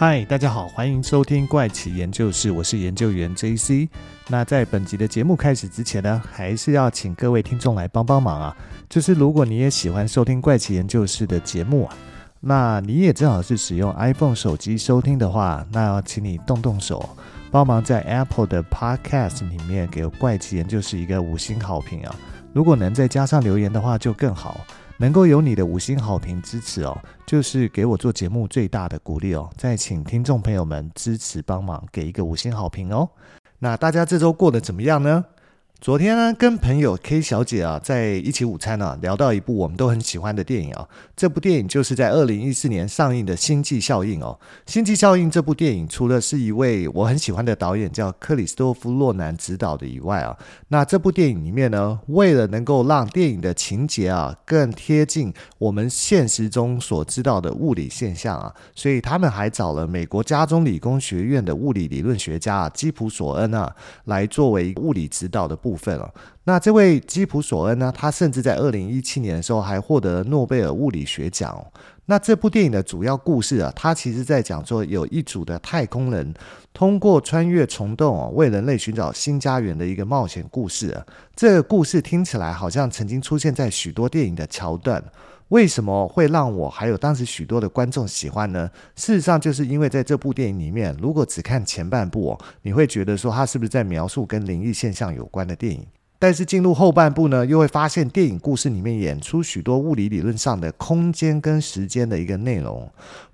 嗨，大家好，欢迎收听怪奇研究室，我是研究员 JC。那在本集的节目开始之前呢，还是要请各位听众来帮帮忙啊，就是如果你也喜欢收听怪奇研究室的节目啊，那你也正好是使用 iPhone 手机收听的话，那要请你动动手，帮忙在 Apple 的 Podcast 里面给怪奇研究室一个五星好评啊。如果能再加上留言的话，就更好。能够有你的五星好评支持哦，就是给我做节目最大的鼓励哦。再请听众朋友们支持帮忙，给一个五星好评哦。那大家这周过得怎么样呢？昨天呢，跟朋友 K 小姐啊在一起午餐呢、啊，聊到一部我们都很喜欢的电影啊。这部电影就是在二零一四年上映的《星际效应》哦。《星际效应》这部电影除了是一位我很喜欢的导演叫克里斯多夫洛南执导的以外啊，那这部电影里面呢，为了能够让电影的情节啊更贴近我们现实中所知道的物理现象啊，所以他们还找了美国加州理工学院的物理理论学家啊基普索恩啊来作为物理指导的部。部分了。那这位基普索恩呢，他甚至在二零一七年的时候还获得诺贝尔物理学奖哦。那这部电影的主要故事啊，它其实在讲说有一组的太空人通过穿越虫洞哦，为人类寻找新家园的一个冒险故事。这个故事听起来好像曾经出现在许多电影的桥段。为什么会让我还有当时许多的观众喜欢呢？事实上，就是因为在这部电影里面，如果只看前半部哦，你会觉得说它是不是在描述跟灵异现象有关的电影？但是进入后半部呢，又会发现电影故事里面演出许多物理理论上的空间跟时间的一个内容。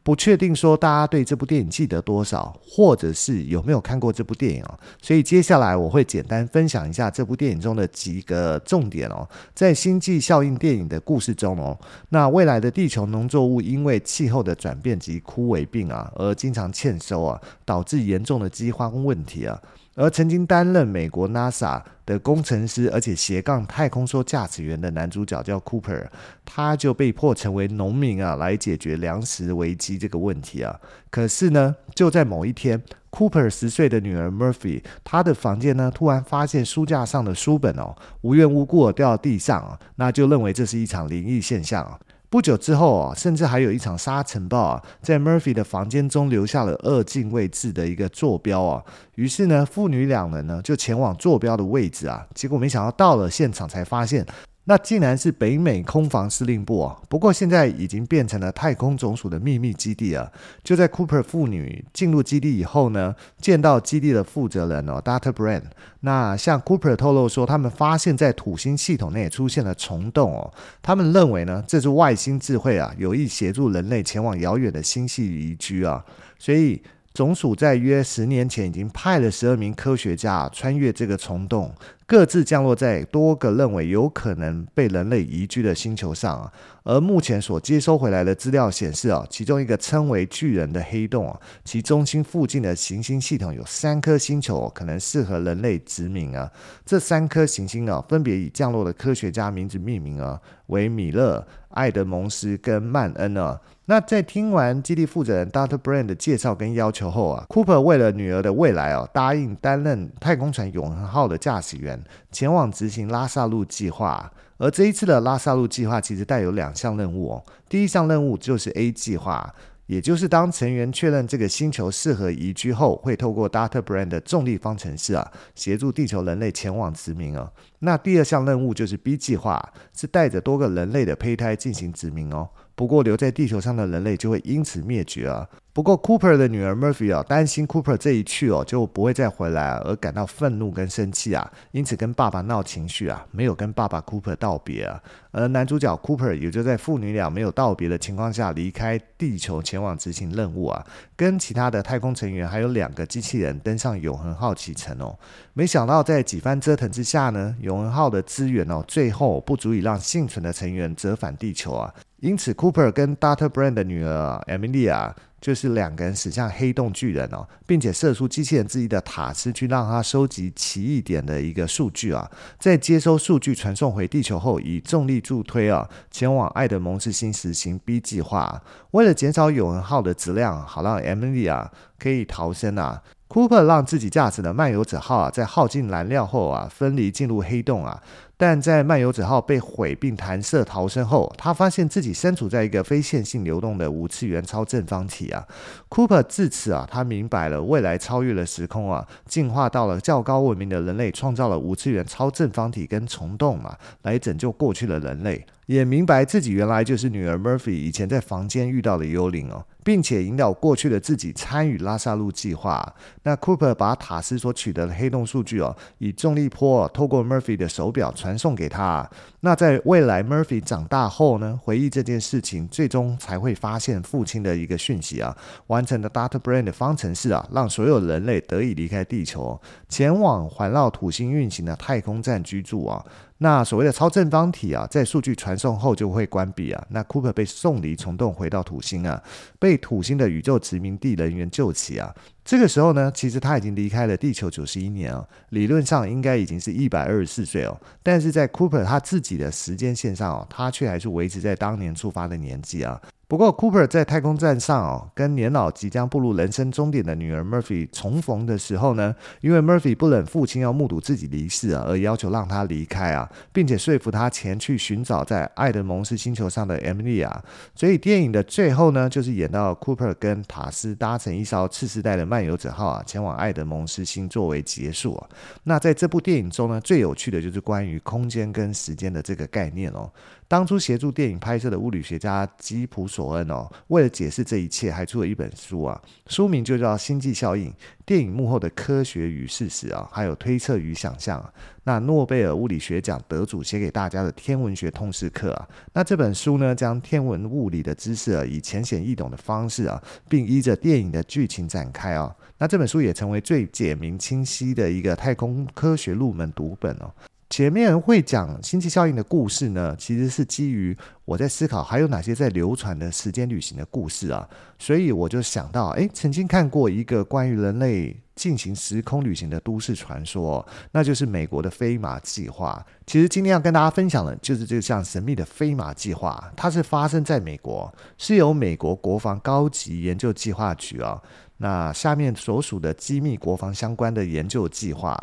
不确定说大家对这部电影记得多少，或者是有没有看过这部电影哦。所以接下来我会简单分享一下这部电影中的几个重点哦。在星际效应电影的故事中哦，那未来的地球农作物因为气候的转变及枯萎病啊，而经常欠收啊，导致严重的饥荒问题啊。而曾经担任美国 NASA 的工程师，而且斜杠太空梭驾驶员的男主角叫 Cooper，他就被迫成为农民啊，来解决粮食危机这个问题啊。可是呢，就在某一天，Cooper 十岁的女儿 Murphy，她的房间呢，突然发现书架上的书本哦，无缘无故掉到地上啊，那就认为这是一场灵异现象啊。不久之后啊，甚至还有一场沙尘暴啊，在 Murphy 的房间中留下了二进位置的一个坐标啊。于是呢，父女两人呢就前往坐标的位置啊，结果没想到到了现场才发现。那竟然是北美空防司令部啊！不过现在已经变成了太空总署的秘密基地啊！就在 Cooper 父女进入基地以后呢，见到基地的负责人哦，Dr. Brand，那向 Cooper 透露说，他们发现在土星系统内出现了虫洞哦，他们认为呢，这是外星智慧啊，有意协助人类前往遥远的星系移居啊，所以。总署在约十年前已经派了十二名科学家穿越这个虫洞，各自降落在多个认为有可能被人类移居的星球上啊。而目前所接收回来的资料显示啊，其中一个称为巨人的黑洞啊，其中心附近的行星系统有三颗星球可能适合人类殖民啊。这三颗行星啊，分别以降落的科学家名字命名啊，为米勒、艾德蒙斯跟曼恩啊。那在听完基地负责人 Dr. Brand 的介绍跟要求后啊，Cooper 为了女儿的未来哦，答应担任太空船永恒号的驾驶员，前往执行拉萨路计划。而这一次的拉萨路计划其实带有两项任务哦，第一项任务就是 A 计划。也就是当成员确认这个星球适合移居后，会透过 Dr. Brand 的重力方程式啊，协助地球人类前往殖民哦。那第二项任务就是 B 计划，是带着多个人类的胚胎进行殖民哦。不过留在地球上的人类就会因此灭绝啊。不过，Cooper 的女儿 Murphy 啊，担心 Cooper 这一去哦就不会再回来，而感到愤怒跟生气啊，因此跟爸爸闹情绪啊，没有跟爸爸 Cooper 道别啊。而男主角 Cooper 也就在父女俩没有道别的情况下离开地球，前往执行任务啊，跟其他的太空成员还有两个机器人登上永恒号启程哦。没想到在几番折腾之下呢，永恒号的资源哦，最后不足以让幸存的成员折返地球啊。因此，Cooper 跟 Dr. Brand 的女儿 Amelia 就是两个人驶向黑洞巨人哦，并且射出机器人之一的塔斯去让他收集奇异点的一个数据啊，在接收数据传送回地球后，以重力助推啊，前往爱德蒙斯星实行 B 计划。为了减少永恒号的质量，好让 Amelia 可以逃生啊。Cooper 让自己驾驶的漫游者号啊，在耗尽燃料后啊，分离进入黑洞啊。但在漫游者号被毁并弹射逃生后，他发现自己身处在一个非线性流动的五次元超正方体啊。Cooper 自此啊，他明白了未来超越了时空啊，进化到了较高文明的人类创造了无次元超正方体跟虫洞嘛，来拯救过去的人类。也明白自己原来就是女儿 Murphy 以前在房间遇到的幽灵哦，并且引导过去的自己参与拉萨路计划。那 Cooper 把塔斯所取得的黑洞数据哦，以重力波透过 Murphy 的手表传送给他。那在未来 Murphy 长大后呢，回忆这件事情，最终才会发现父亲的一个讯息啊，完成的 Data Brain 的方程式啊，让所有人类得以离开地球，前往环绕土星运行的太空站居住啊。那所谓的超正方体啊，在数据传送后就会关闭啊。那 Cooper 被送离虫洞，回到土星啊，被土星的宇宙殖民地人员救起啊。这个时候呢，其实他已经离开了地球九十一年哦，理论上应该已经是一百二十四岁哦。但是在 Cooper 他自己的时间线上哦，他却还是维持在当年出发的年纪啊。不过，Cooper 在太空站上哦，跟年老即将步入人生终点的女儿 Murphy 重逢的时候呢，因为 Murphy 不忍父亲要目睹自己离世啊，而要求让他离开啊，并且说服他前去寻找在爱德蒙斯星球上的 Emilia。所以电影的最后呢，就是演到 Cooper 跟塔斯搭乘一艘次世代的漫游者号啊，前往爱德蒙斯星作为结束啊。那在这部电影中呢，最有趣的就是关于空间跟时间的这个概念哦。当初协助电影拍摄的物理学家基普索恩哦，为了解释这一切，还出了一本书啊，书名就叫《星际效应：电影幕后的科学与事实》啊，还有推测与想象。那诺贝尔物理学奖得主写给大家的天文学通识课啊，那这本书呢，将天文物理的知识啊，以浅显易懂的方式啊，并依着电影的剧情展开啊。那这本书也成为最简明清晰的一个太空科学入门读本哦。前面会讲星际效应的故事呢，其实是基于我在思考还有哪些在流传的时间旅行的故事啊，所以我就想到，哎，曾经看过一个关于人类进行时空旅行的都市传说，那就是美国的飞马计划。其实今天要跟大家分享的，就是这项神秘的飞马计划，它是发生在美国，是由美国国防高级研究计划局啊，那下面所属的机密国防相关的研究计划。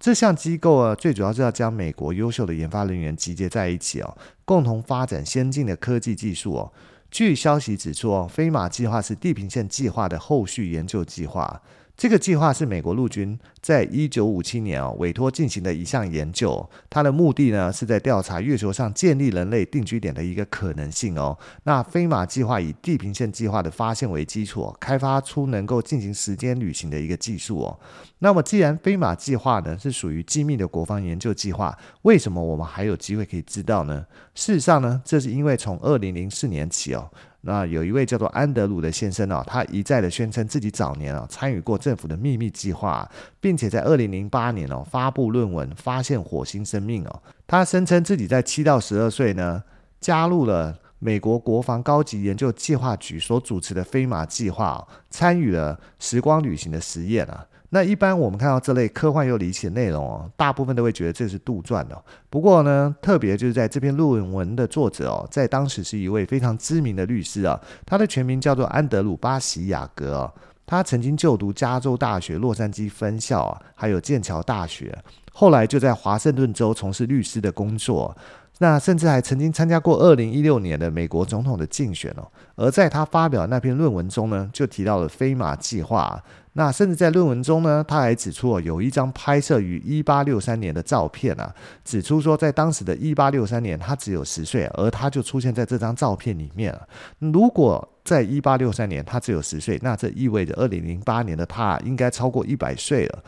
这项机构啊，最主要是要将美国优秀的研发人员集结在一起哦，共同发展先进的科技技术哦。据消息指出哦，飞马计划是地平线计划的后续研究计划。这个计划是美国陆军在一九五七年哦委托进行的一项研究，它的目的呢是在调查月球上建立人类定居点的一个可能性哦。那飞马计划以地平线计划的发现为基础，开发出能够进行时间旅行的一个技术哦。那么既然飞马计划呢是属于机密的国防研究计划，为什么我们还有机会可以知道呢？事实上呢，这是因为从二零零四年起哦。那有一位叫做安德鲁的先生哦，他一再的宣称自己早年啊参与过政府的秘密计划，并且在二零零八年哦发布论文发现火星生命哦。他声称自己在七到十二岁呢加入了美国国防高级研究计划局所主持的飞马计划，参与了时光旅行的实验啊。那一般我们看到这类科幻又离奇的内容哦，大部分都会觉得这是杜撰的。不过呢，特别就是在这篇论文的作者哦，在当时是一位非常知名的律师啊，他的全名叫做安德鲁·巴西亚格哦，他曾经就读加州大学洛杉矶分校啊，还有剑桥大学，后来就在华盛顿州从事律师的工作。那甚至还曾经参加过二零一六年的美国总统的竞选哦，而在他发表那篇论文中呢，就提到了飞马计划。那甚至在论文中呢，他还指出哦，有一张拍摄于一八六三年的照片啊，指出说在当时的一八六三年，他只有十岁，而他就出现在这张照片里面了。如果在一八六三年他只有十岁，那这意味着二零零八年的他应该超过一百岁了。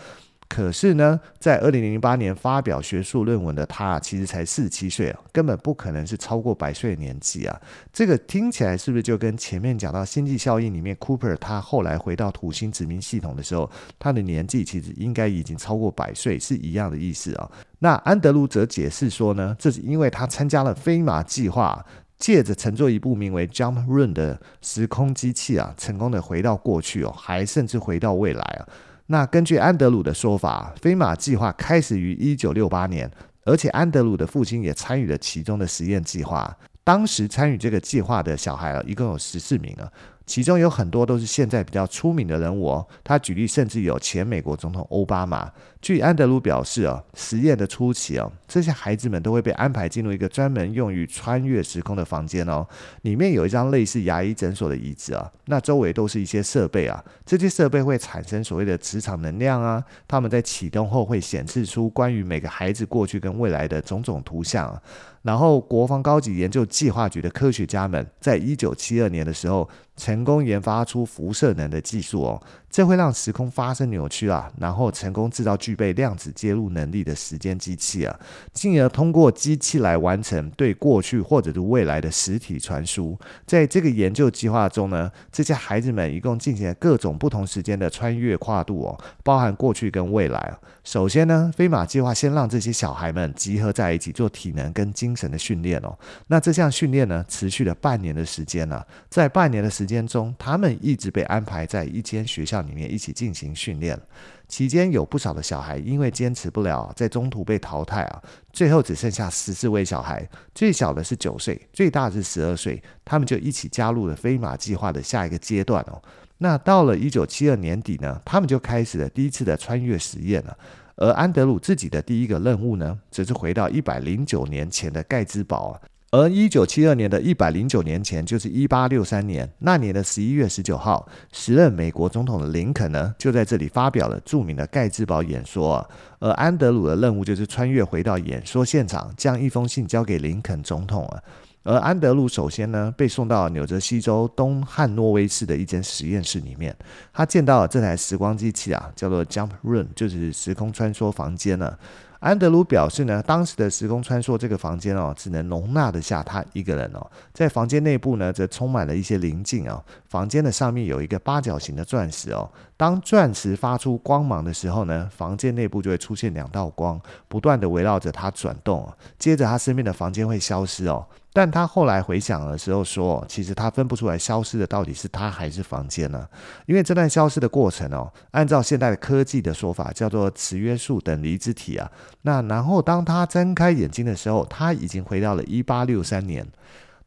可是呢，在二零零八年发表学术论文的他，其实才四十七岁啊，根本不可能是超过百岁的年纪啊。这个听起来是不是就跟前面讲到星际效应里面，Cooper 他后来回到土星殖民系统的时候，他的年纪其实应该已经超过百岁，是一样的意思啊。那安德鲁则解释说呢，这是因为他参加了飞马计划，借着乘坐一部名为 Jump Run 的时空机器啊，成功的回到过去哦，还甚至回到未来啊。那根据安德鲁的说法，飞马计划开始于一九六八年，而且安德鲁的父亲也参与了其中的实验计划。当时参与这个计划的小孩啊，一共有十四名啊。其中有很多都是现在比较出名的人物哦。他举例，甚至有前美国总统欧巴马。据安德鲁表示哦，实验的初期哦，这些孩子们都会被安排进入一个专门用于穿越时空的房间哦，里面有一张类似牙医诊所的椅子啊，那周围都是一些设备啊，这些设备会产生所谓的磁场能量啊，他们在启动后会显示出关于每个孩子过去跟未来的种种图像。然后，国防高级研究计划局的科学家们在一九七二年的时候，成功研发出辐射能的技术哦，这会让时空发生扭曲啊，然后成功制造具备量子接入能力的时间机器啊，进而通过机器来完成对过去或者是未来的实体传输。在这个研究计划中呢，这些孩子们一共进行了各种不同时间的穿越跨度哦，包含过去跟未来。首先呢，飞马计划先让这些小孩们集合在一起做体能跟精神的训练哦。那这项训练呢，持续了半年的时间呢，在半年的时间中，他们一直被安排在一间学校里面一起进行训练。期间有不少的小孩因为坚持不了，在中途被淘汰啊。最后只剩下十四位小孩，最小的是九岁，最大是十二岁，他们就一起加入了飞马计划的下一个阶段哦。那到了一九七二年底呢，他们就开始了第一次的穿越实验了。而安德鲁自己的第一个任务呢，则是回到一百零九年前的盖兹堡啊。而一九七二年的一百零九年前，就是一八六三年，那年的十一月十九号，时任美国总统的林肯呢，就在这里发表了著名的盖茨堡演说。而安德鲁的任务就是穿越回到演说现场，将一封信交给林肯总统啊。而安德鲁首先呢，被送到纽泽西州东汉诺威市的一间实验室里面，他见到了这台时光机器啊，叫做 Jump Room，就是时空穿梭房间呢。安德鲁表示呢，当时的时空穿梭这个房间哦，只能容纳得下他一个人哦。在房间内部呢，则充满了一些灵镜哦。房间的上面有一个八角形的钻石哦。当钻石发出光芒的时候呢，房间内部就会出现两道光，不断地围绕着它转动。接着，他身边的房间会消失哦。但他后来回想的时候说，其实他分不出来消失的到底是他还是房间呢？因为这段消失的过程哦，按照现代的科技的说法，叫做磁约束等离子体啊。那然后当他睁开眼睛的时候，他已经回到了一八六三年。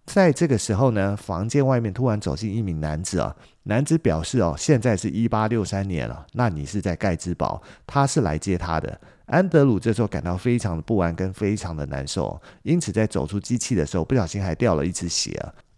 在这个时候呢，房间外面突然走进一名男子啊。男子表示哦，现在是一八六三年了，那你是在盖兹堡，他是来接他的。安德鲁这时候感到非常的不安跟非常的难受，因此在走出机器的时候，不小心还掉了一只鞋。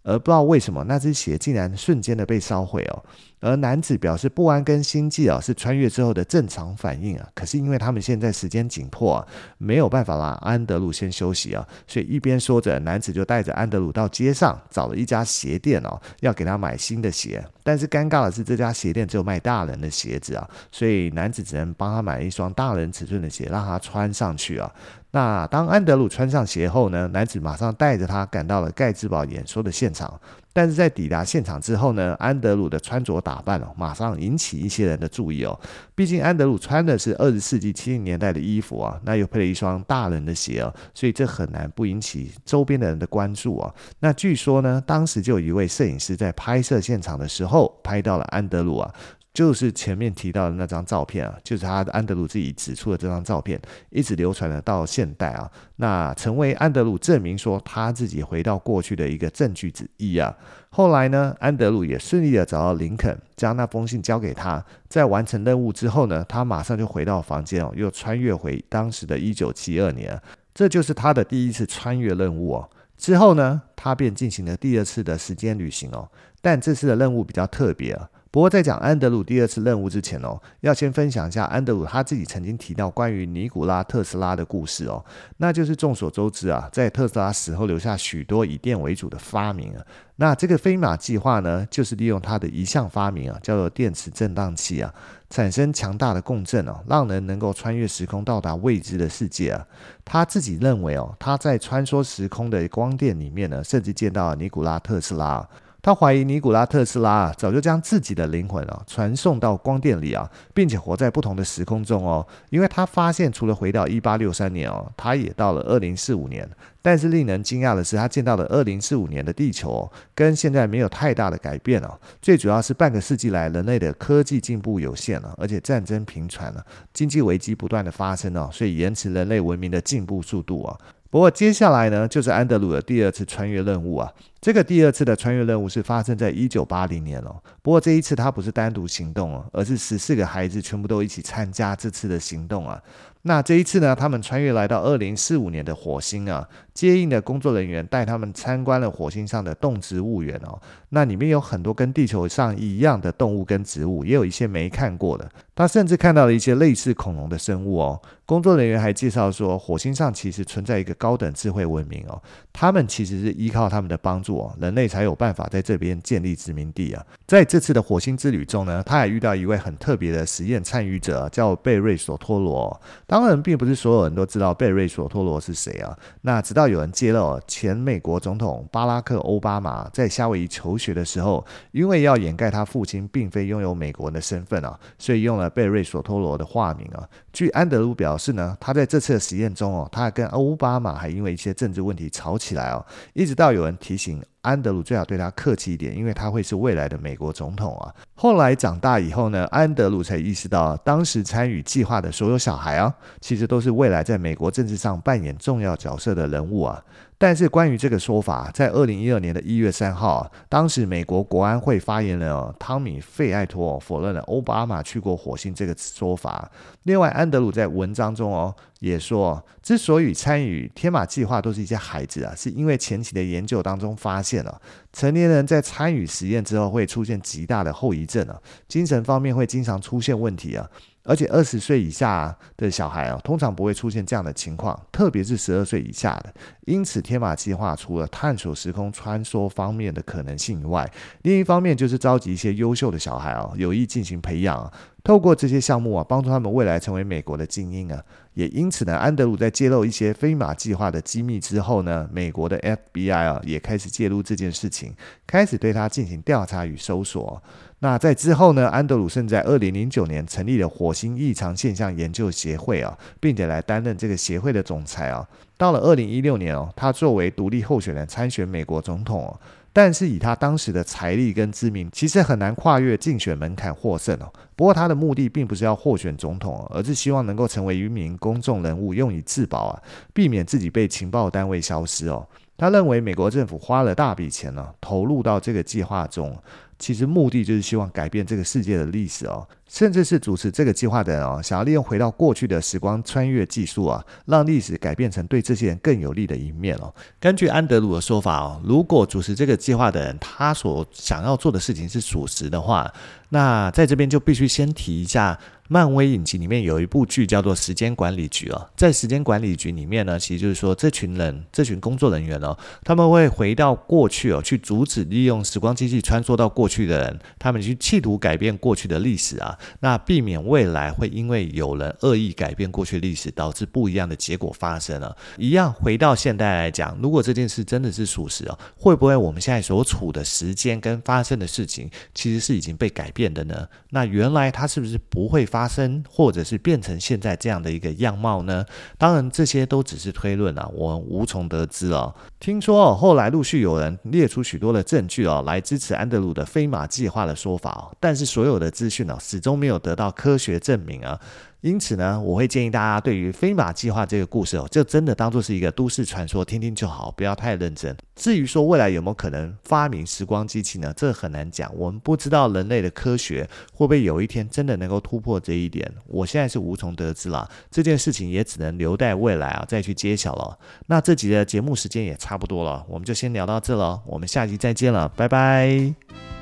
而不知道为什么，那只鞋竟然瞬间的被烧毁哦。而男子表示不安跟心悸啊，是穿越之后的正常反应啊。可是因为他们现在时间紧迫啊，没有办法让安德鲁先休息啊，所以一边说着，男子就带着安德鲁到街上找了一家鞋店哦，要给他买新的鞋。但是尴尬的是，这家鞋店只有卖大人的鞋子啊，所以男子只能帮他买一双大人尺寸的鞋，让他穿上去啊。那当安德鲁穿上鞋后呢，男子马上带着他赶到了盖茨堡演说的现场。但是在抵达现场之后呢，安德鲁的穿着打扮哦，马上引起一些人的注意哦。毕竟安德鲁穿的是二十世纪七零年代的衣服啊，那又配了一双大人的鞋哦，所以这很难不引起周边的人的关注啊。那据说呢，当时就有一位摄影师在拍摄现场的时候拍到了安德鲁啊。就是前面提到的那张照片啊，就是他安德鲁自己指出的这张照片，一直流传了到现代啊，那成为安德鲁证明说他自己回到过去的一个证据之一啊。后来呢，安德鲁也顺利的找到林肯，将那封信交给他。在完成任务之后呢，他马上就回到房间哦，又穿越回当时的一九七二年，这就是他的第一次穿越任务哦。之后呢，他便进行了第二次的时间旅行哦，但这次的任务比较特别啊。不过，在讲安德鲁第二次任务之前哦，要先分享一下安德鲁他自己曾经提到关于尼古拉特斯拉的故事哦。那就是众所周知啊，在特斯拉死后留下许多以电为主的发明啊。那这个飞马计划呢，就是利用他的一项发明啊，叫做电磁振荡器啊，产生强大的共振哦，让人能够穿越时空到达未知的世界啊。他自己认为哦，他在穿梭时空的光电里面呢，甚至见到了尼古拉特斯拉。他怀疑尼古拉特斯拉啊，早就将自己的灵魂啊传送到光电里啊，并且活在不同的时空中哦。因为他发现，除了回到一八六三年哦，他也到了二零四五年。但是令人惊讶的是，他见到的二零四五年的地球，跟现在没有太大的改变哦。最主要是半个世纪来，人类的科技进步有限了，而且战争频传了，经济危机不断的发生哦，所以延迟人类文明的进步速度啊。不过接下来呢，就是安德鲁的第二次穿越任务啊。这个第二次的穿越任务是发生在一九八零年哦。不过这一次他不是单独行动哦，而是十四个孩子全部都一起参加这次的行动啊。那这一次呢，他们穿越来到二零四五年的火星啊，接应的工作人员带他们参观了火星上的动植物园哦。那里面有很多跟地球上一样的动物跟植物，也有一些没看过的。他甚至看到了一些类似恐龙的生物哦。工作人员还介绍说，火星上其实存在一个高等智慧文明哦，他们其实是依靠他们的帮助哦，人类才有办法在这边建立殖民地啊。在这次的火星之旅中呢，他还遇到一位很特别的实验参与者，叫贝瑞索托罗。当然，并不是所有人都知道贝瑞索托罗是谁啊。那直到有人揭露，前美国总统巴拉克·欧巴马在夏威夷求学的时候，因为要掩盖他父亲并非拥有美国人的身份啊，所以用了贝瑞索托罗的化名啊。据安德鲁表示呢，他在这次的实验中哦，他还跟欧巴马还因为一些政治问题吵起来哦，一直到有人提醒。安德鲁最好对他客气一点，因为他会是未来的美国总统啊。后来长大以后呢，安德鲁才意识到，当时参与计划的所有小孩啊，其实都是未来在美国政治上扮演重要角色的人物啊。但是关于这个说法，在二零一二年的一月三号，当时美国国安会发言人汤米·费艾托否认了欧巴马去过火星这个说法。另外，安德鲁在文章中哦也说，之所以参与天马计划都是一些孩子啊，是因为前期的研究当中发现了成年人在参与实验之后会出现极大的后遗症啊，精神方面会经常出现问题啊。而且二十岁以下的小孩哦，通常不会出现这样的情况，特别是十二岁以下的。因此，天马计划除了探索时空穿梭方面的可能性以外，另一方面就是召集一些优秀的小孩哦，有意进行培养，透过这些项目啊，帮助他们未来成为美国的精英啊。也因此呢，安德鲁在揭露一些飞马计划的机密之后呢，美国的 FBI 啊也开始介入这件事情，开始对他进行调查与搜索。那在之后呢，安德鲁甚至在二零零九年成立了火星异常现象研究协会啊，并且来担任这个协会的总裁啊。到了二零一六年哦，他作为独立候选人参选美国总统。但是以他当时的财力跟知名，其实很难跨越竞选门槛获胜哦。不过他的目的并不是要获选总统，而是希望能够成为一名公众人物，用以自保啊，避免自己被情报单位消失哦。他认为美国政府花了大笔钱呢，投入到这个计划中。其实目的就是希望改变这个世界的历史哦，甚至是主持这个计划的人哦，想要利用回到过去的时光穿越技术啊，让历史改变成对这些人更有利的一面哦。根据安德鲁的说法哦，如果主持这个计划的人他所想要做的事情是属实的话，那在这边就必须先提一下。漫威影集里面有一部剧叫做《时间管理局》哦，在《时间管理局》里面呢，其实就是说这群人、这群工作人员哦，他们会回到过去哦，去阻止利用时光机器穿梭到过去的人，他们去企图改变过去的历史啊，那避免未来会因为有人恶意改变过去历史，导致不一样的结果发生了。一样回到现代来讲，如果这件事真的是属实哦，会不会我们现在所处的时间跟发生的事情，其实是已经被改变的呢？那原来它是不是不会发发生，或者是变成现在这样的一个样貌呢？当然，这些都只是推论啊，我们无从得知哦。听说哦，后来陆续有人列出许多的证据哦，来支持安德鲁的飞马计划的说法，但是所有的资讯呢，始终没有得到科学证明啊。因此呢，我会建议大家对于飞马计划这个故事哦，就真的当做是一个都市传说，听听就好，不要太认真。至于说未来有没有可能发明时光机器呢？这很难讲，我们不知道人类的科学会不会有一天真的能够突破这一点。我现在是无从得知了，这件事情也只能留待未来啊再去揭晓了。那这集的节目时间也差不多了，我们就先聊到这了，我们下集再见了，拜拜。